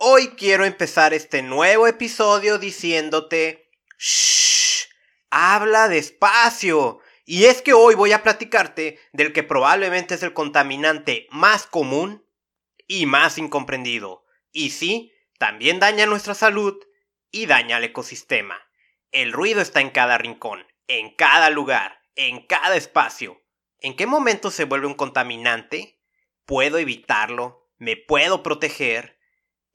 Hoy quiero empezar este nuevo episodio diciéndote, shh, habla despacio. Y es que hoy voy a platicarte del que probablemente es el contaminante más común y más incomprendido. Y sí, también daña nuestra salud y daña al ecosistema. El ruido está en cada rincón, en cada lugar, en cada espacio. ¿En qué momento se vuelve un contaminante? ¿Puedo evitarlo? ¿Me puedo proteger?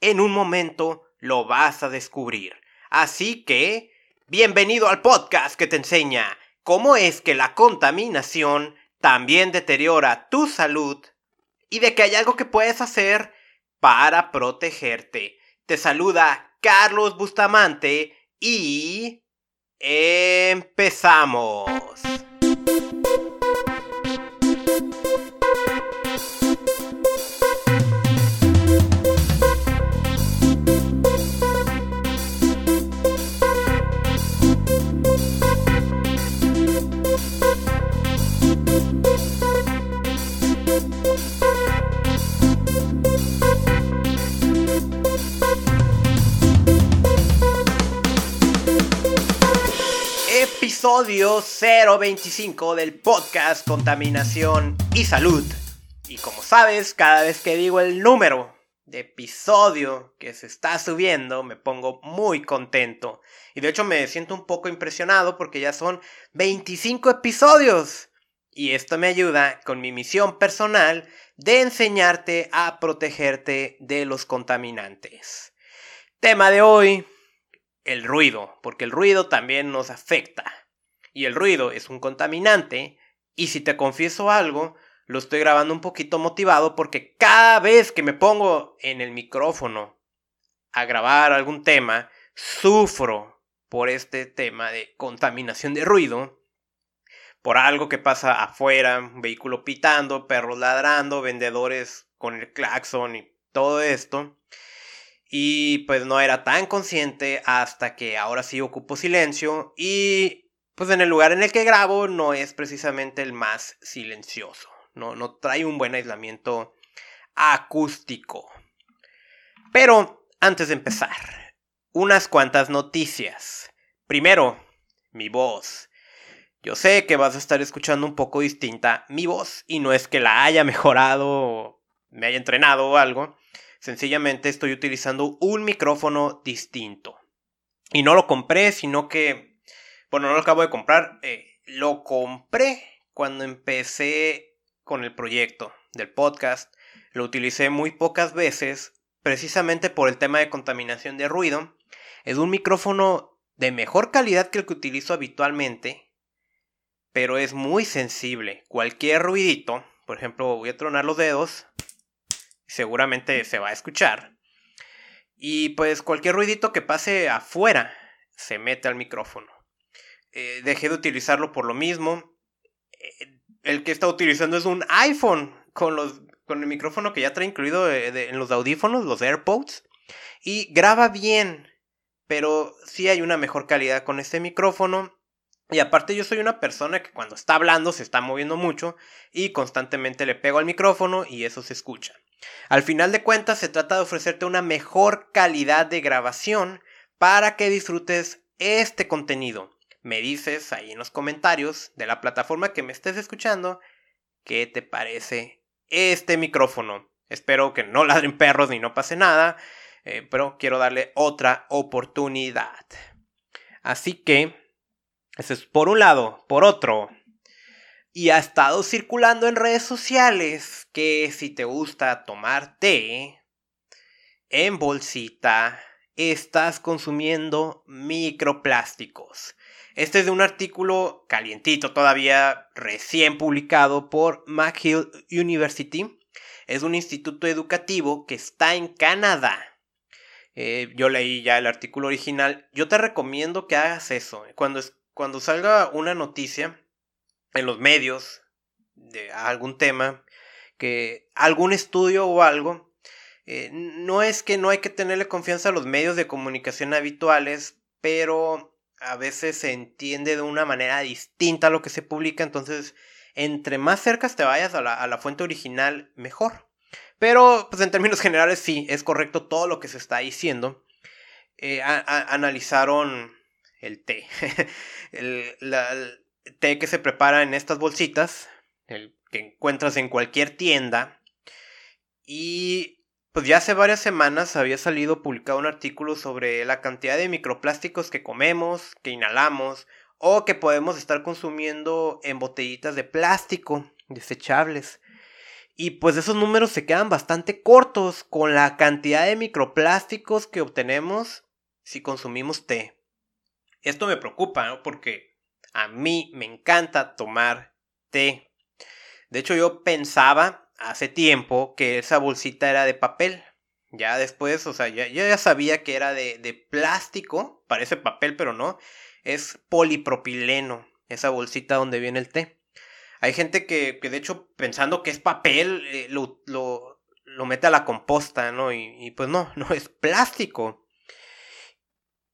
En un momento lo vas a descubrir. Así que, bienvenido al podcast que te enseña cómo es que la contaminación también deteriora tu salud y de que hay algo que puedes hacer para protegerte. Te saluda Carlos Bustamante y empezamos. 025 del podcast Contaminación y Salud. Y como sabes, cada vez que digo el número de episodio que se está subiendo, me pongo muy contento. Y de hecho me siento un poco impresionado porque ya son 25 episodios. Y esto me ayuda con mi misión personal de enseñarte a protegerte de los contaminantes. Tema de hoy, el ruido, porque el ruido también nos afecta y el ruido es un contaminante, y si te confieso algo, lo estoy grabando un poquito motivado porque cada vez que me pongo en el micrófono a grabar algún tema, sufro por este tema de contaminación de ruido, por algo que pasa afuera, un vehículo pitando, perros ladrando, vendedores con el claxon y todo esto. Y pues no era tan consciente hasta que ahora sí ocupo silencio y pues en el lugar en el que grabo no es precisamente el más silencioso. No, no trae un buen aislamiento acústico. Pero antes de empezar, unas cuantas noticias. Primero, mi voz. Yo sé que vas a estar escuchando un poco distinta mi voz y no es que la haya mejorado o me haya entrenado o algo. Sencillamente estoy utilizando un micrófono distinto. Y no lo compré, sino que bueno, no lo acabo de comprar. Eh, lo compré cuando empecé con el proyecto del podcast. Lo utilicé muy pocas veces, precisamente por el tema de contaminación de ruido. Es un micrófono de mejor calidad que el que utilizo habitualmente, pero es muy sensible. Cualquier ruidito, por ejemplo, voy a tronar los dedos, seguramente se va a escuchar. Y pues cualquier ruidito que pase afuera se mete al micrófono. Eh, dejé de utilizarlo por lo mismo. Eh, el que está utilizando es un iPhone con, los, con el micrófono que ya trae incluido eh, en los audífonos, los AirPods. Y graba bien, pero sí hay una mejor calidad con este micrófono. Y aparte yo soy una persona que cuando está hablando se está moviendo mucho y constantemente le pego al micrófono y eso se escucha. Al final de cuentas se trata de ofrecerte una mejor calidad de grabación para que disfrutes este contenido me dices ahí en los comentarios de la plataforma que me estés escuchando qué te parece este micrófono. Espero que no ladren perros ni no pase nada, eh, pero quiero darle otra oportunidad. Así que, eso es por un lado. Por otro, y ha estado circulando en redes sociales que si te gusta tomar té en bolsita, estás consumiendo microplásticos. Este es de un artículo calientito todavía, recién publicado por McGill University. Es un instituto educativo que está en Canadá. Eh, yo leí ya el artículo original. Yo te recomiendo que hagas eso. Cuando, cuando salga una noticia en los medios de algún tema, que algún estudio o algo, eh, no es que no hay que tenerle confianza a los medios de comunicación habituales, pero a veces se entiende de una manera distinta a lo que se publica, entonces entre más cerca te vayas a la, fuente original, mejor. Pero, pues en términos generales, sí, es correcto todo lo que se está diciendo. Eh, analizaron el té. el, té que se prepara en estas bolsitas, el que encuentras en cualquier tienda. Y pues ya hace varias semanas había salido publicado un artículo sobre la cantidad de microplásticos que comemos, que inhalamos o que podemos estar consumiendo en botellitas de plástico desechables. Y pues esos números se quedan bastante cortos con la cantidad de microplásticos que obtenemos si consumimos té. Esto me preocupa. Porque a mí me encanta tomar té. De hecho, yo pensaba hace tiempo que esa bolsita era de papel. Ya después, o sea, yo ya sabía que era de, de plástico. Parece papel, pero no. Es polipropileno. Esa bolsita donde viene el té. Hay gente que, que de hecho, pensando que es papel, eh, lo, lo, lo, mete a la composta, ¿no? Y pues no, no es plástico.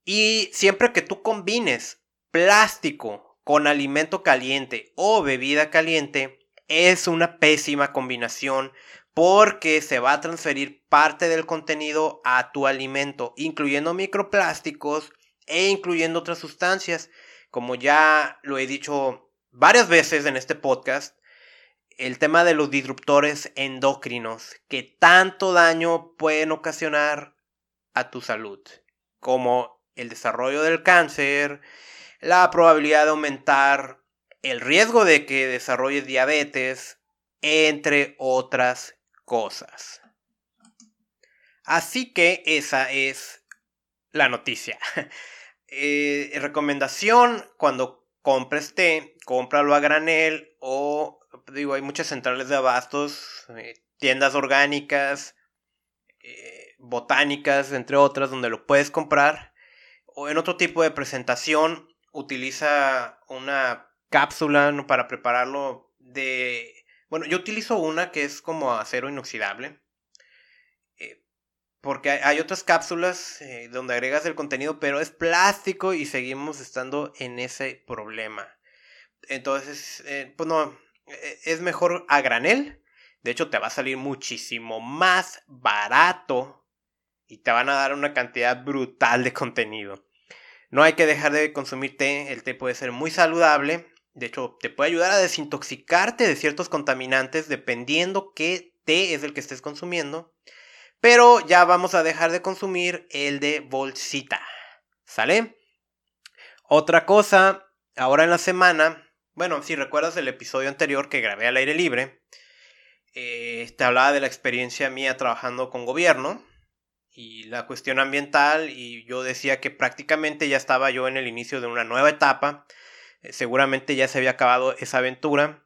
Y siempre que tú combines plástico con alimento caliente o bebida caliente, es una pésima combinación porque se va a transferir parte del contenido a tu alimento, incluyendo microplásticos e incluyendo otras sustancias. Como ya lo he dicho varias veces en este podcast, el tema de los disruptores endocrinos que tanto daño pueden ocasionar a tu salud, como el desarrollo del cáncer, la probabilidad de aumentar el riesgo de que desarrolles diabetes, entre otras cosas. Así que esa es la noticia. Eh, recomendación, cuando compres té, cómpralo a granel o, digo, hay muchas centrales de abastos, eh, tiendas orgánicas, eh, botánicas, entre otras, donde lo puedes comprar o en otro tipo de presentación utiliza una cápsula para prepararlo de... Bueno, yo utilizo una que es como acero inoxidable. Eh, porque hay, otras cápsulas eh, donde agregas el contenido, pero es plástico y seguimos estando en ese problema. Entonces, eh, pues no, es mejor a granel. De hecho, te va a salir muchísimo más barato y te van a dar una cantidad brutal de contenido. No hay que dejar de consumir té, el té puede ser muy saludable, de hecho te puede ayudar a desintoxicarte de ciertos contaminantes dependiendo qué té es el que estés consumiendo, pero ya vamos a dejar de consumir el de bolsita, ¿sale? Otra cosa, ahora en la semana, bueno, si recuerdas el episodio anterior que grabé al aire libre, eh, te hablaba de la experiencia mía trabajando con gobierno, y la cuestión ambiental y yo decía que prácticamente ya estaba yo en el inicio de una nueva etapa, seguramente ya se había acabado esa aventura,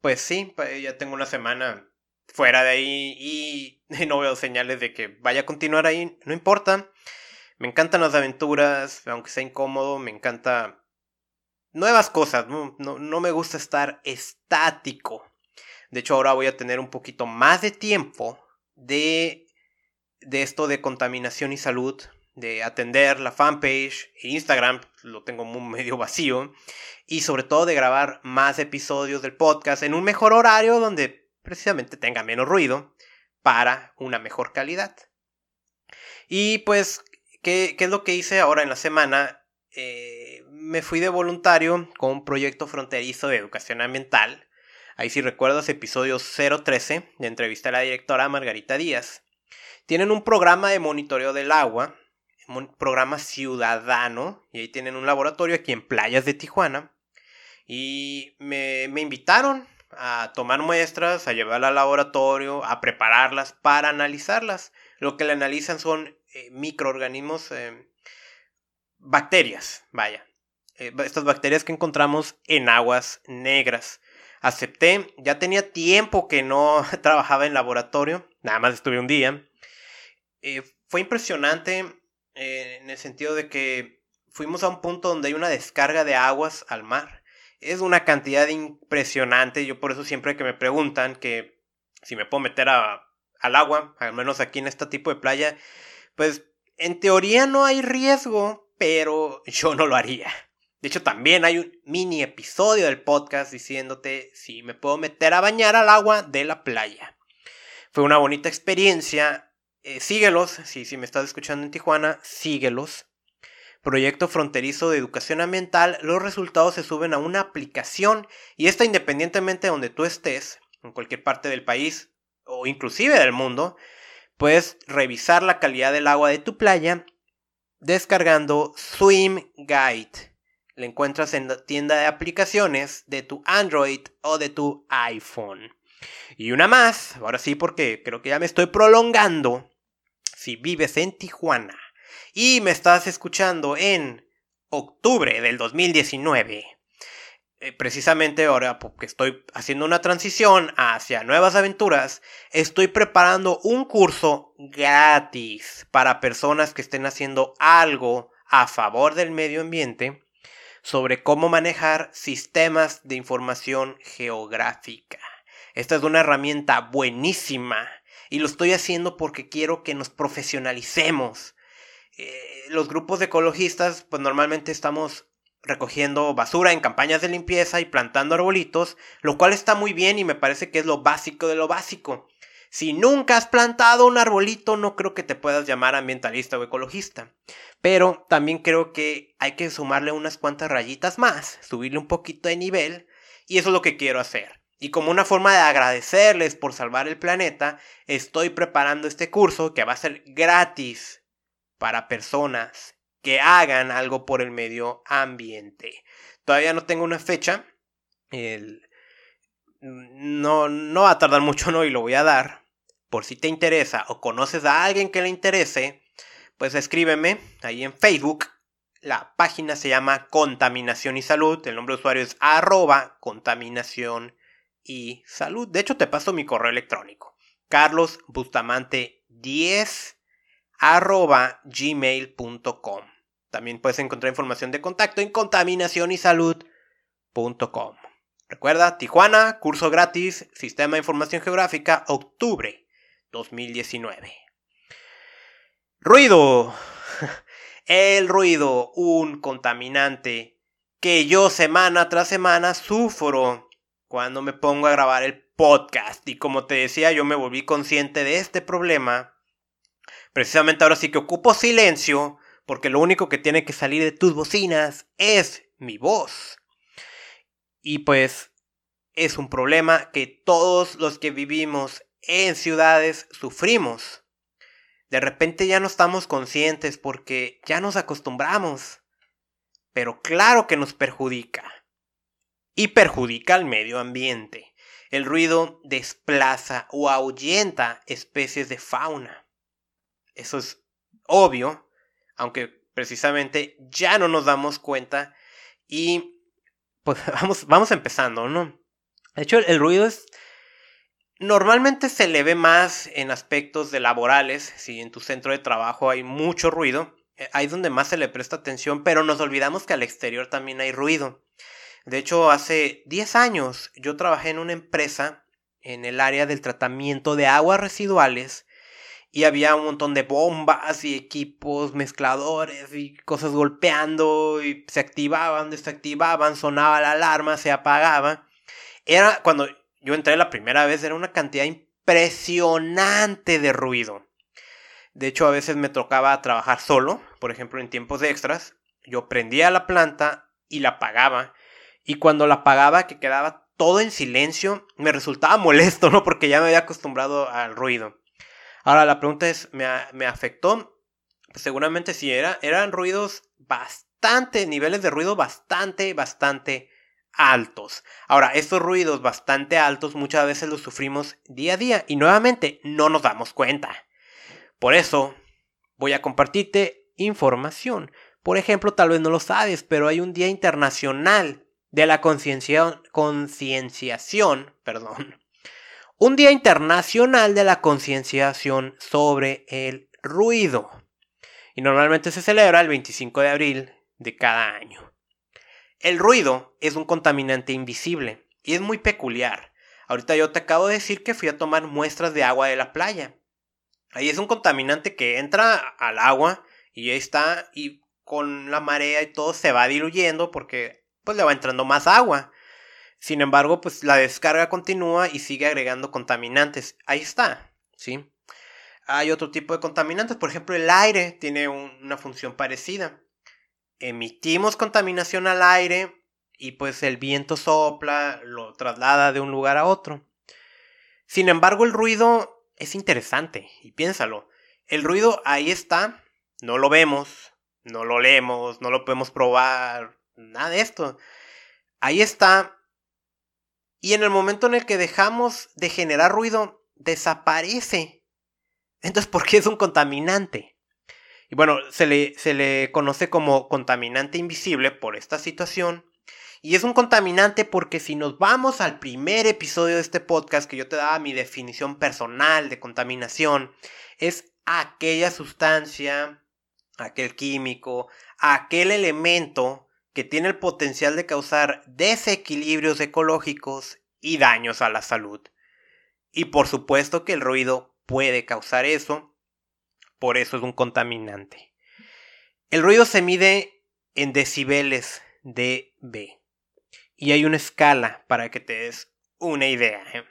pues sí, pues, ya tengo una semana fuera de ahí y no veo señales de que vaya a continuar ahí, no importa, me encantan las aventuras, aunque sea incómodo, me encanta nuevas cosas, no, no, no me gusta estar estático. De hecho, ahora voy a tener un poquito más de tiempo de de esto de contaminación y salud, de atender la fanpage e Instagram, lo tengo muy medio vacío, y sobre todo de grabar más episodios del podcast en un mejor horario donde precisamente tenga menos ruido para una mejor calidad. Y pues, ¿qué, es lo que hice ahora en la semana? Eh, me fui de voluntario con un proyecto fronterizo de educación ambiental. Ahí si recuerdas episodio 013 de entrevista a la directora Margarita Díaz. Tienen un programa de monitoreo del agua, un programa ciudadano, y ahí tienen un laboratorio aquí en Playas de Tijuana. Y me, invitaron a tomar muestras, a llevarlas al laboratorio, a prepararlas para analizarlas. Lo que le analizan son eh, microorganismos, eh, bacterias, vaya. Eh, estas bacterias que encontramos en aguas negras. Acepté, ya tenía tiempo que no trabajaba en laboratorio, nada más estuve un día. Fue impresionante eh, en el sentido de que fuimos a un punto donde hay una descarga de aguas al mar. Es una cantidad impresionante. Yo por eso siempre que me preguntan que si me puedo meter a, al agua, al menos aquí en este tipo de playa, pues en teoría no hay riesgo, pero yo no lo haría. De hecho, también hay un mini episodio del podcast diciéndote si me puedo meter a bañar al agua de la playa. Fue una bonita experiencia. Eh, síguelos, si, si me estás escuchando en Tijuana, síguelos. Proyecto fronterizo de educación ambiental, los resultados se suben a una aplicación y esta independientemente de donde tú estés, en cualquier parte del país o inclusive del mundo, puedes revisar la calidad del agua de tu playa descargando Swim Guide. La encuentras en la tienda de aplicaciones de tu Android o de tu iPhone. Y una más, ahora sí porque creo que ya me estoy prolongando. Si vives en Tijuana y me estás escuchando en octubre del 2019, eh, precisamente ahora porque estoy haciendo una transición hacia nuevas aventuras, estoy preparando un curso gratis para personas que estén haciendo algo a favor del medio ambiente sobre cómo manejar sistemas de información geográfica. Esta es una herramienta buenísima y lo estoy haciendo porque quiero que nos profesionalicemos. Eh, los grupos de ecologistas pues normalmente estamos recogiendo basura en campañas de limpieza y plantando arbolitos, lo cual está muy bien y me parece que es lo básico de lo básico. Si nunca has plantado un arbolito, no creo que te puedas llamar ambientalista o ecologista. Pero también creo que hay que sumarle unas cuantas rayitas más, subirle un poquito de nivel, y eso es lo que quiero hacer. Y como una forma de agradecerles por salvar el planeta, estoy preparando este curso que va a ser gratis para personas que hagan algo por el medio ambiente. Todavía no tengo una fecha. no, no va a tardar mucho, ¿no? Y lo voy a dar. Por si te interesa o conoces a alguien que le interese, pues escríbeme ahí en Facebook. La página se llama Contaminación y Salud. El nombre de usuario es arroba contaminación y salud. De hecho, te paso mi correo electrónico. Carlos Bustamante 10 arroba gmail.com. También puedes encontrar información de contacto en contaminacionysalud.com. Recuerda, Tijuana, curso gratis, Sistema de Información Geográfica, octubre 2019. Ruido. El ruido, un contaminante que yo semana tras semana sufro cuando me pongo a grabar el podcast. Y como te decía, yo me volví consciente de este problema. Precisamente ahora sí que ocupo silencio porque lo único que tiene que salir de tus bocinas es mi voz. Y pues es un problema que todos los que vivimos en ciudades sufrimos. De repente ya no estamos conscientes porque ya nos acostumbramos. Pero claro que nos perjudica. Y perjudica al medio ambiente. El ruido desplaza o ahuyenta especies de fauna. Eso es obvio, aunque precisamente ya no nos damos cuenta y pues vamos, vamos empezando, ¿no? De hecho, el, ruido es... Normalmente se le ve más en aspectos de laborales, si en tu centro de trabajo hay mucho ruido, eh, ahí es donde más se le presta atención, pero nos olvidamos que al exterior también hay ruido. De hecho, hace 10 años yo trabajé en una empresa en el área del tratamiento de aguas residuales y había un montón de bombas y equipos mezcladores y cosas golpeando y se activaban, desactivaban, sonaba la alarma, se apagaba. Era cuando yo entré la primera vez, era una cantidad impresionante de ruido. De hecho, a veces me tocaba trabajar solo, por ejemplo, en tiempos de extras. Yo prendía la planta y la apagaba. Y cuando la apagaba, que quedaba todo en silencio, me resultaba molesto, ¿no? Porque ya me había acostumbrado al ruido. Ahora la pregunta es, ¿me, afectó? Pues seguramente sí, era, eran ruidos bastante, niveles de ruido bastante, bastante altos. Ahora, estos ruidos bastante altos muchas veces los sufrimos día a día y nuevamente no nos damos cuenta. Por eso voy a compartirte información. Por ejemplo, tal vez no lo sabes, pero hay un Día Internacional de la Concienciación, perdón, un Día Internacional de la Concienciación sobre el Ruido. Y normalmente se celebra el 25 de abril de cada año. El ruido es un contaminante invisible y es muy peculiar. Ahorita yo te acabo de decir que fui a tomar muestras de agua de la playa. Ahí es un contaminante que entra al agua y ahí está y con la marea y todo se va diluyendo porque pues le va entrando más agua. Sin embargo, pues la descarga continúa y sigue agregando contaminantes. Ahí está. ¿sí? Hay otro tipo de contaminantes, por ejemplo, el aire tiene una función parecida. Emitimos contaminación al aire y pues el viento sopla, lo traslada de un lugar a otro. Sin embargo, el ruido es interesante y piénsalo. El ruido ahí está, no lo vemos, no lo leemos, no lo podemos probar, nada de esto. Ahí está. Y en el momento en el que dejamos de generar ruido, desaparece. Entonces, ¿por qué es un contaminante? Y bueno, se le, se le conoce como contaminante invisible por esta situación. Y es un contaminante porque si nos vamos al primer episodio de este podcast que yo te daba mi definición personal de contaminación, es aquella sustancia, aquel químico, aquel elemento que tiene el potencial de causar desequilibrios ecológicos y daños a la salud. Y por supuesto que el ruido puede causar eso, por eso es un contaminante. El ruido se mide en decibeles dB y hay una escala para que te des una idea. ¿eh?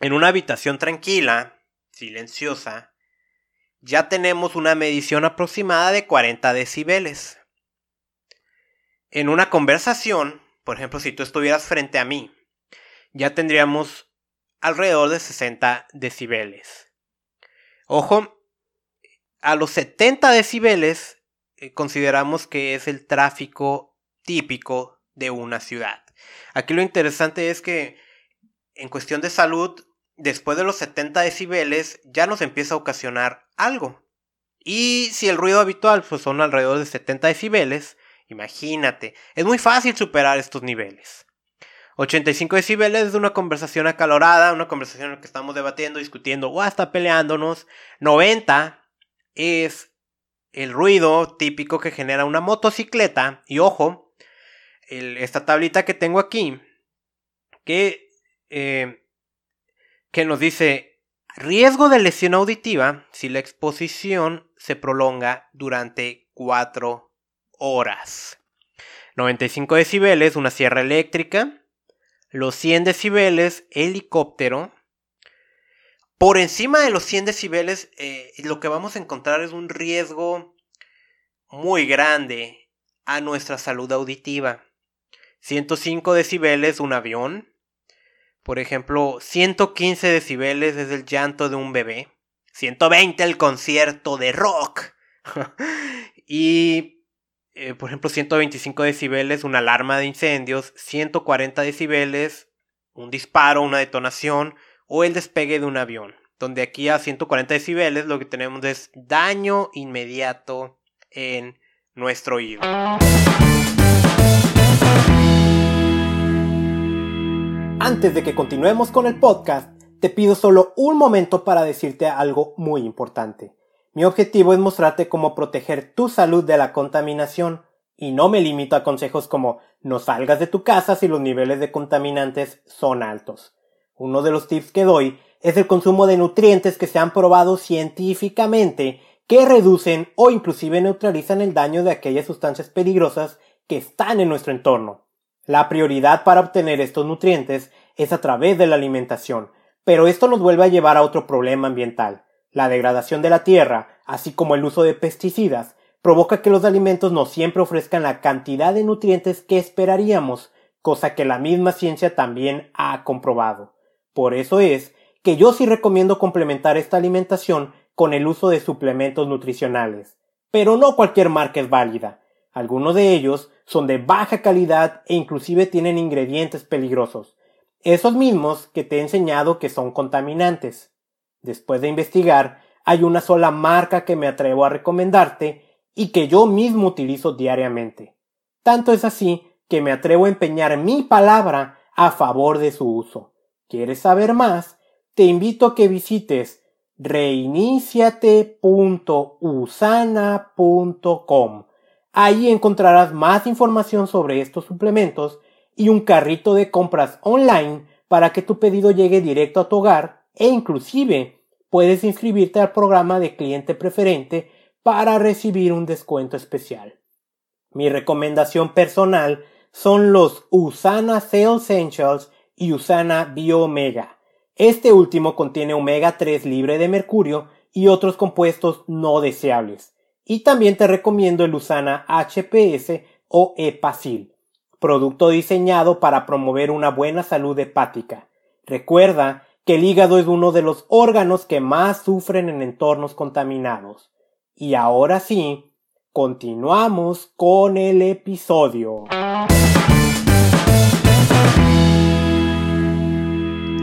En una habitación tranquila, silenciosa, ya tenemos una medición aproximada de 40 decibeles. En una conversación, por ejemplo, si tú estuvieras frente a mí, ya tendríamos alrededor de 60 decibeles. Ojo, a los 70 decibeles eh, consideramos que es el tráfico típico de una ciudad. Aquí lo interesante es que en cuestión de salud después de los 70 decibeles ya nos empieza a ocasionar algo. Y si el ruido habitual pues, son alrededor de 70 decibeles, imagínate, es muy fácil superar estos niveles. 85 decibeles es una conversación acalorada, una conversación en la que estamos debatiendo, discutiendo o hasta peleándonos. 90 es el ruido típico que genera una motocicleta. Y ojo, esta tablita que tengo aquí, que eh, que nos dice riesgo de lesión auditiva si la exposición se prolonga durante 4 horas. 95 decibeles, una sierra eléctrica. Los 100 decibeles, helicóptero. Por encima de los 100 decibeles, eh, lo que vamos a encontrar es un riesgo muy grande a nuestra salud auditiva. 105 decibeles, un avión. Por ejemplo, 115 decibeles es el llanto de un bebé. 120 el concierto de rock. y, eh, por ejemplo, 125 decibeles una alarma de incendios. 140 decibeles un disparo, una detonación o el despegue de un avión. Donde aquí a 140 decibeles lo que tenemos es daño inmediato en nuestro oído. Antes de que continuemos con el podcast, te pido solo un momento para decirte algo muy importante. Mi objetivo es mostrarte cómo proteger tu salud de la contaminación y no me limito a consejos como no salgas de tu casa si los niveles de contaminantes son altos. Uno de los tips que doy es el consumo de nutrientes que se han probado científicamente que reducen o inclusive neutralizan el daño de aquellas sustancias peligrosas que están en nuestro entorno. La prioridad para obtener estos nutrientes es a través de la alimentación, pero esto nos vuelve a llevar a otro problema ambiental. La degradación de la tierra, así como el uso de pesticidas, provoca que los alimentos no siempre ofrezcan la cantidad de nutrientes que esperaríamos, cosa que la misma ciencia también ha comprobado. Por eso es que yo sí recomiendo complementar esta alimentación con el uso de suplementos nutricionales. Pero no cualquier marca es válida. Algunos de ellos son de baja calidad e inclusive tienen ingredientes peligrosos. Esos mismos que te he enseñado que son contaminantes. Después de investigar, hay una sola marca que me atrevo a recomendarte y que yo mismo utilizo diariamente. Tanto es así que me atrevo a empeñar mi palabra a favor de su uso. ¿Quieres saber más? Te invito a que visites reiniciate.usana.com Ahí encontrarás más información sobre estos suplementos y un carrito de compras online para que tu pedido llegue directo a tu hogar e inclusive puedes inscribirte al programa de cliente preferente para recibir un descuento especial. Mi recomendación personal son los Usana Cell Essentials y Usana Bio Omega. Este último contiene omega 3 libre de mercurio y otros compuestos no deseables. Y también te recomiendo el Usana HPS o Epacil, producto diseñado para promover una buena salud hepática. Recuerda que el hígado es uno de los órganos que más sufren en entornos contaminados. Y ahora sí, continuamos con el episodio.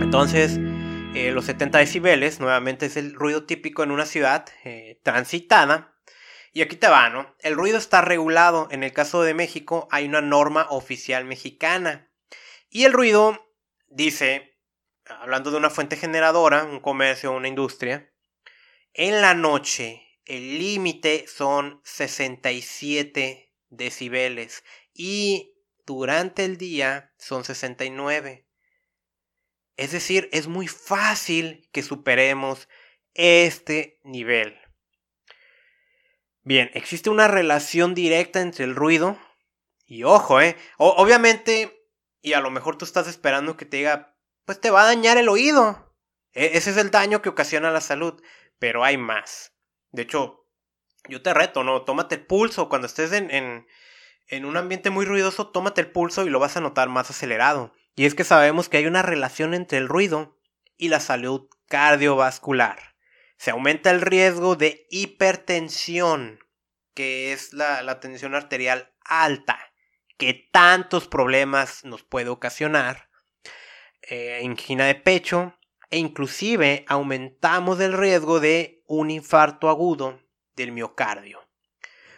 Entonces, eh, los 70 decibeles nuevamente es el ruido típico en una ciudad eh, transitada. Y aquí te va, ¿no? El ruido está regulado. En el caso de México hay una norma oficial mexicana. Y el ruido dice, hablando de una fuente generadora, un comercio, una industria, en la noche el límite son 67 decibeles y durante el día son 69. Es decir, es muy fácil que superemos este nivel. Bien, existe una relación directa entre el ruido y ojo, eh. obviamente, y a lo mejor tú estás esperando que te diga, pues te va a dañar el oído. E, ese es el daño que ocasiona la salud, pero hay más. De hecho, yo te reto, ¿no? Tómate el pulso cuando estés en, en, en un ambiente muy ruidoso, tómate el pulso y lo vas a notar más acelerado. Y es que sabemos que hay una relación entre el ruido y la salud cardiovascular. Se aumenta el riesgo de hipertensión, que es la, tensión arterial alta, que tantos problemas nos puede ocasionar, eh, de pecho, e inclusive aumentamos el riesgo de un infarto agudo del miocardio.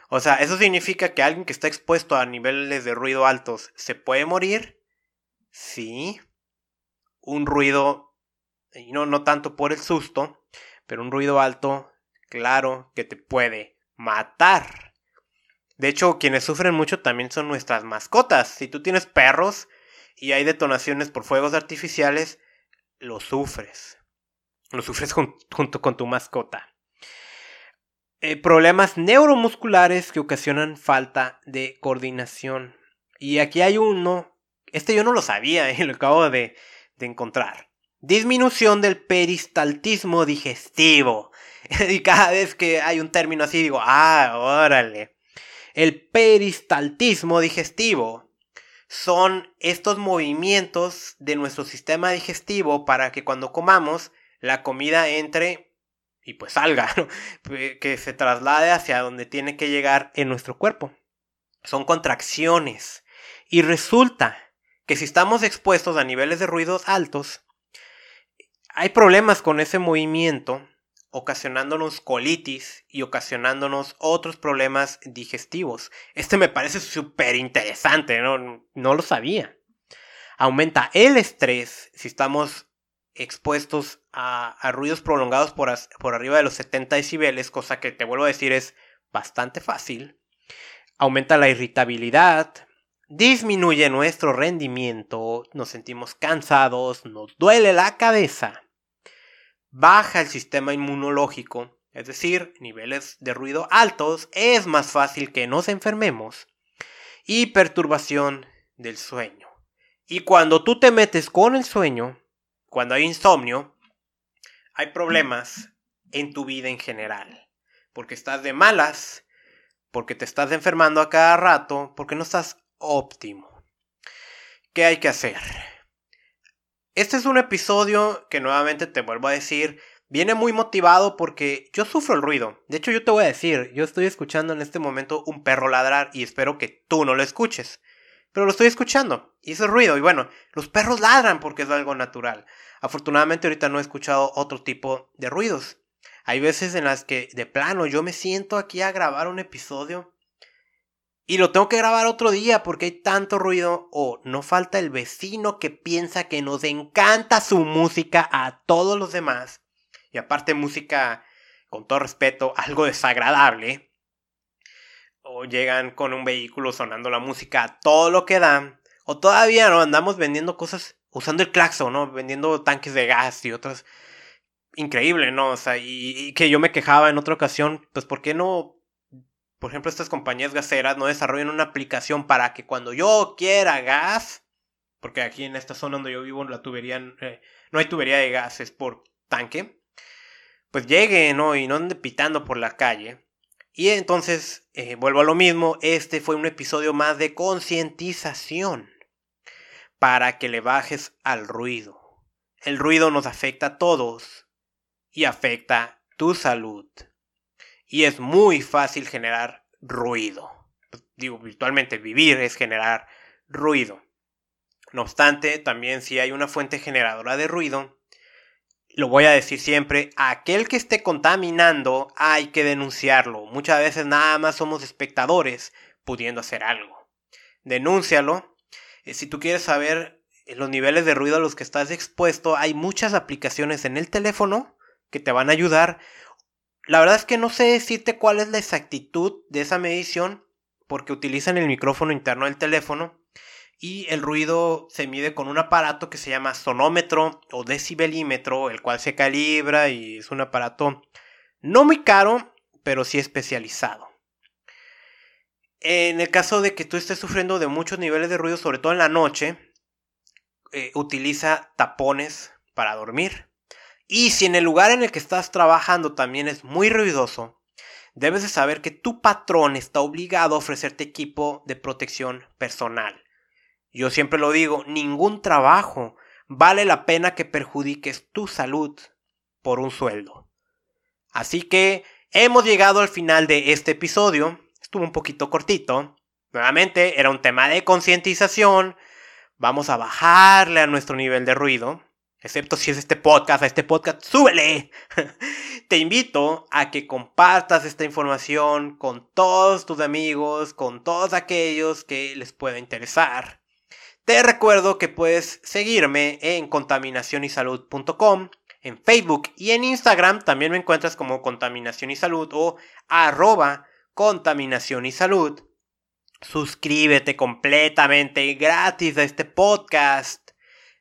O sea, eso significa que alguien que está expuesto a niveles de ruido altos se puede morir Sí. Un ruido, y no, no tanto por el susto, pero un ruido alto, claro, que te puede matar. De hecho, quienes sufren mucho también son nuestras mascotas. Si tú tienes perros y hay detonaciones por fuegos artificiales, lo sufres. Lo sufres junto con tu mascota. Eh, problemas neuromusculares que ocasionan falta de coordinación. Y aquí hay uno este yo no lo sabía y lo acabo de, encontrar. Disminución del peristaltismo digestivo. y cada vez que hay un término así digo, ah, órale. El peristaltismo digestivo son estos movimientos de nuestro sistema digestivo para que cuando comamos la comida entre y pues salga, que se traslade hacia donde tiene que llegar en nuestro cuerpo. Son contracciones. Y resulta que si estamos expuestos a niveles de ruidos altos, hay problemas con ese movimiento, ocasionándonos colitis y ocasionándonos otros problemas digestivos. Este me parece súper interesante, ¿no? no lo sabía. Aumenta el estrés si estamos expuestos a, ruidos prolongados por, por arriba de los 70 decibeles, cosa que te vuelvo a decir es bastante fácil. Aumenta la irritabilidad, disminuye nuestro rendimiento, nos sentimos cansados, nos duele la cabeza, baja el sistema inmunológico, es decir, niveles de ruido altos, es más fácil que nos enfermemos, y perturbación del sueño. Y cuando tú te metes con el sueño, cuando hay insomnio, hay problemas en tu vida en general, porque estás de malas, porque te estás enfermando a cada rato, porque no estás óptimo. ¿Qué hay que hacer? Este es un episodio que nuevamente te vuelvo a decir, viene muy motivado porque yo sufro el ruido. De hecho, yo te voy a decir, yo estoy escuchando en este momento un perro ladrar y espero que tú no lo escuches. Pero lo estoy escuchando y ese ruido. Y bueno, los perros ladran porque es algo natural. Afortunadamente ahorita no he escuchado otro tipo de ruidos. Hay veces en las que de plano yo me siento aquí a grabar un episodio y lo tengo que grabar otro día porque hay tanto ruido o no falta el vecino que piensa que nos encanta su música a todos los demás. Y aparte música, con todo respeto, algo desagradable. O llegan con un vehículo sonando la música a todo lo que dan. O todavía no andamos vendiendo cosas usando el claxon, ¿no? Vendiendo tanques de gas y otras. Increíble, ¿no? O sea, y, y que yo me quejaba en otra ocasión, pues ¿por qué no por ejemplo, estas compañías gaseras no desarrollan una aplicación para que cuando yo quiera gas, porque aquí en esta zona donde yo vivo la tubería, eh, no hay tubería de gases por tanque, pues llegue, ¿no? Y no ande pitando por la calle. Y entonces, eh, vuelvo a lo mismo, este fue un episodio más de concientización para que le bajes al ruido. El ruido nos afecta a todos y afecta tu salud. Y es muy fácil generar ruido. Digo, virtualmente vivir es generar ruido. No obstante, también si hay una fuente generadora de ruido, lo voy a decir siempre, aquel que esté contaminando hay que denunciarlo. Muchas veces nada más somos espectadores pudiendo hacer algo. Denúncialo. Eh, si tú quieres saber eh, los niveles de ruido a los que estás expuesto, hay muchas aplicaciones en el teléfono que te van a ayudar. La verdad es que no sé decirte cuál es la exactitud de esa medición porque utilizan el micrófono interno del teléfono y el ruido se mide con un aparato que se llama sonómetro o decibelímetro, el cual se calibra y es un aparato no muy caro, pero sí especializado. En el caso de que tú estés sufriendo de muchos niveles de ruido, sobre todo en la noche, eh, utiliza tapones para dormir. Y si en el lugar en el que estás trabajando también es muy ruidoso, debes de saber que tu patrón está obligado a ofrecerte equipo de protección personal. Yo siempre lo digo, ningún trabajo vale la pena que perjudiques tu salud por un sueldo. Así que hemos llegado al final de este episodio. Estuvo un poquito cortito. Nuevamente era un tema de concientización. Vamos a bajarle a nuestro nivel de ruido. Excepto si es este podcast, a este podcast, súbele. Te invito a que compartas esta información con todos tus amigos, con todos aquellos que les pueda interesar. Te recuerdo que puedes seguirme en contaminacionysalud.com, en Facebook y en Instagram también me encuentras como Contaminación y Salud o arroba Contaminación y Salud. Suscríbete completamente gratis a este podcast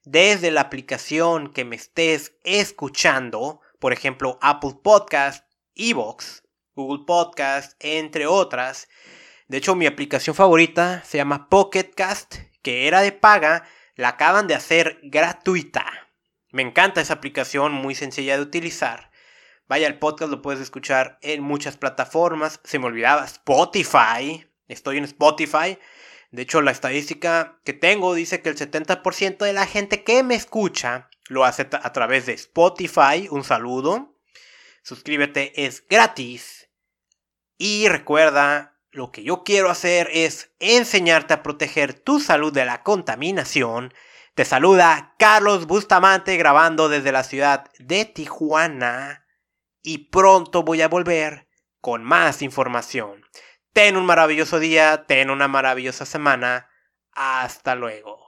desde la aplicación que me estés escuchando, por ejemplo Apple Podcast, Evox, Google Podcast, entre otras. De hecho, mi aplicación favorita se llama Pocket Cast que era de paga, la acaban de hacer gratuita. Me encanta esa aplicación, muy sencilla de utilizar. Vaya, el podcast lo puedes escuchar en muchas plataformas. Se me olvidaba Spotify. Estoy en Spotify. De hecho, la estadística que tengo dice que el 70% de la gente que me escucha lo hace a través de Spotify. Un saludo. Suscríbete, es gratis. Y recuerda lo que yo quiero hacer es enseñarte a proteger tu salud de la contaminación. Te saluda Carlos Bustamante grabando desde la ciudad de Tijuana y pronto voy a volver con más información. Ten un maravilloso día, ten una maravillosa semana. Hasta luego.